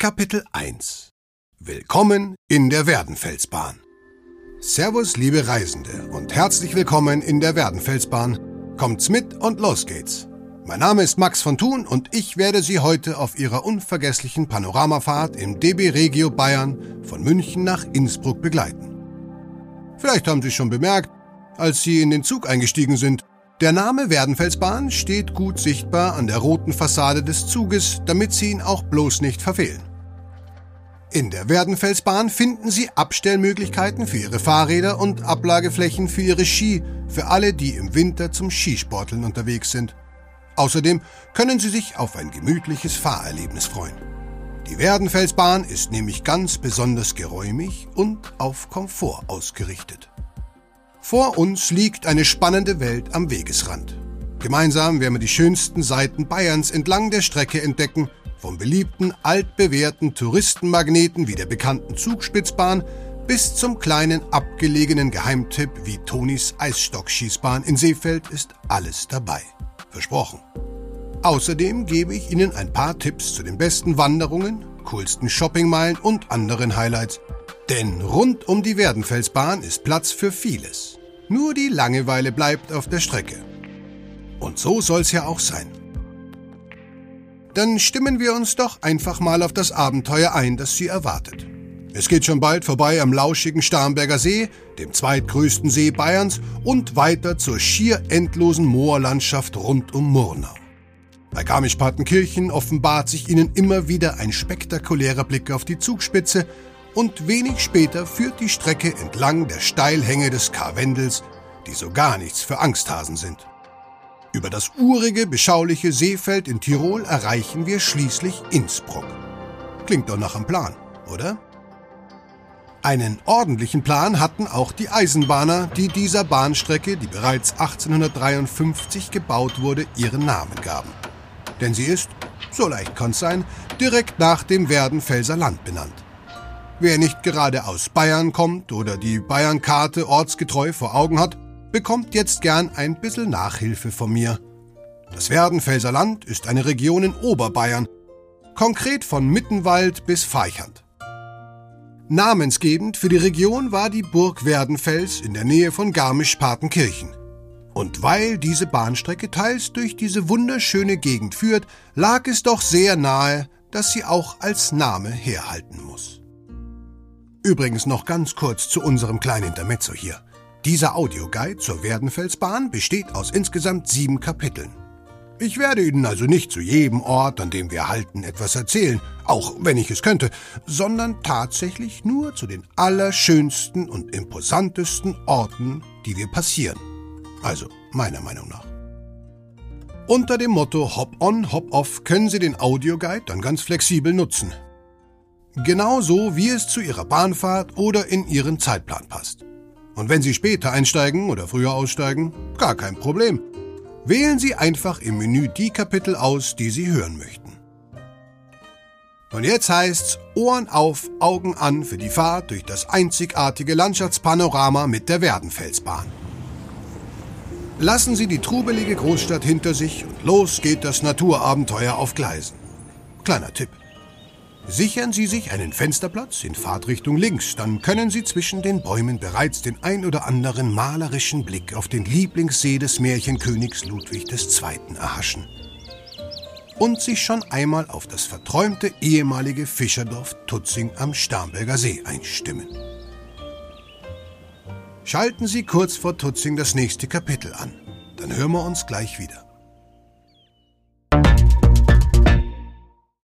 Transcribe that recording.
Kapitel 1 Willkommen in der Werdenfelsbahn. Servus, liebe Reisende, und herzlich willkommen in der Werdenfelsbahn. Kommt's mit und los geht's. Mein Name ist Max von Thun und ich werde Sie heute auf Ihrer unvergesslichen Panoramafahrt im DB Regio Bayern von München nach Innsbruck begleiten. Vielleicht haben Sie schon bemerkt, als Sie in den Zug eingestiegen sind, der Name Werdenfelsbahn steht gut sichtbar an der roten Fassade des Zuges, damit Sie ihn auch bloß nicht verfehlen. In der Werdenfelsbahn finden Sie Abstellmöglichkeiten für Ihre Fahrräder und Ablageflächen für Ihre Ski, für alle, die im Winter zum Skisporteln unterwegs sind. Außerdem können Sie sich auf ein gemütliches Fahrerlebnis freuen. Die Werdenfelsbahn ist nämlich ganz besonders geräumig und auf Komfort ausgerichtet. Vor uns liegt eine spannende Welt am Wegesrand. Gemeinsam werden wir die schönsten Seiten Bayerns entlang der Strecke entdecken vom beliebten, altbewährten Touristenmagneten wie der bekannten Zugspitzbahn bis zum kleinen abgelegenen Geheimtipp wie Tonis Eisstockschießbahn in Seefeld ist alles dabei. Versprochen. Außerdem gebe ich Ihnen ein paar Tipps zu den besten Wanderungen, coolsten Shoppingmeilen und anderen Highlights. Denn rund um die Werdenfelsbahn ist Platz für vieles. Nur die Langeweile bleibt auf der Strecke. Und so soll's ja auch sein. Dann stimmen wir uns doch einfach mal auf das Abenteuer ein, das Sie erwartet. Es geht schon bald vorbei am lauschigen Starnberger See, dem zweitgrößten See Bayerns, und weiter zur schier endlosen Moorlandschaft rund um Murnau. Bei Garmisch-Partenkirchen offenbart sich Ihnen immer wieder ein spektakulärer Blick auf die Zugspitze und wenig später führt die Strecke entlang der Steilhänge des Karwendels, die so gar nichts für Angsthasen sind. Über das urige, beschauliche Seefeld in Tirol erreichen wir schließlich Innsbruck. Klingt doch nach einem Plan, oder? Einen ordentlichen Plan hatten auch die Eisenbahner, die dieser Bahnstrecke, die bereits 1853 gebaut wurde, ihren Namen gaben. Denn sie ist, so leicht kann's sein, direkt nach dem Werdenfelser Land benannt. Wer nicht gerade aus Bayern kommt oder die Bayernkarte ortsgetreu vor Augen hat, bekommt jetzt gern ein bisschen Nachhilfe von mir. Das Werdenfelser Land ist eine Region in Oberbayern, konkret von Mittenwald bis Feichand. Namensgebend für die Region war die Burg Werdenfels in der Nähe von Garmisch-Partenkirchen. Und weil diese Bahnstrecke teils durch diese wunderschöne Gegend führt, lag es doch sehr nahe, dass sie auch als Name herhalten muss. Übrigens noch ganz kurz zu unserem kleinen Intermezzo hier. Dieser Audioguide zur Werdenfelsbahn besteht aus insgesamt sieben Kapiteln. Ich werde Ihnen also nicht zu jedem Ort, an dem wir halten, etwas erzählen, auch wenn ich es könnte, sondern tatsächlich nur zu den allerschönsten und imposantesten Orten, die wir passieren. Also meiner Meinung nach. Unter dem Motto Hop on, Hop off können Sie den Audioguide dann ganz flexibel nutzen. Genauso wie es zu Ihrer Bahnfahrt oder in Ihren Zeitplan passt. Und wenn Sie später einsteigen oder früher aussteigen, gar kein Problem. Wählen Sie einfach im Menü die Kapitel aus, die Sie hören möchten. Und jetzt heißt's Ohren auf, Augen an für die Fahrt durch das einzigartige Landschaftspanorama mit der Werdenfelsbahn. Lassen Sie die trubelige Großstadt hinter sich und los geht das Naturabenteuer auf Gleisen. Kleiner Tipp. Sichern Sie sich einen Fensterplatz in Fahrtrichtung links, dann können Sie zwischen den Bäumen bereits den ein oder anderen malerischen Blick auf den Lieblingssee des Märchenkönigs Ludwig II. erhaschen. Und sich schon einmal auf das verträumte ehemalige Fischerdorf Tutzing am Starnberger See einstimmen. Schalten Sie kurz vor Tutzing das nächste Kapitel an. Dann hören wir uns gleich wieder.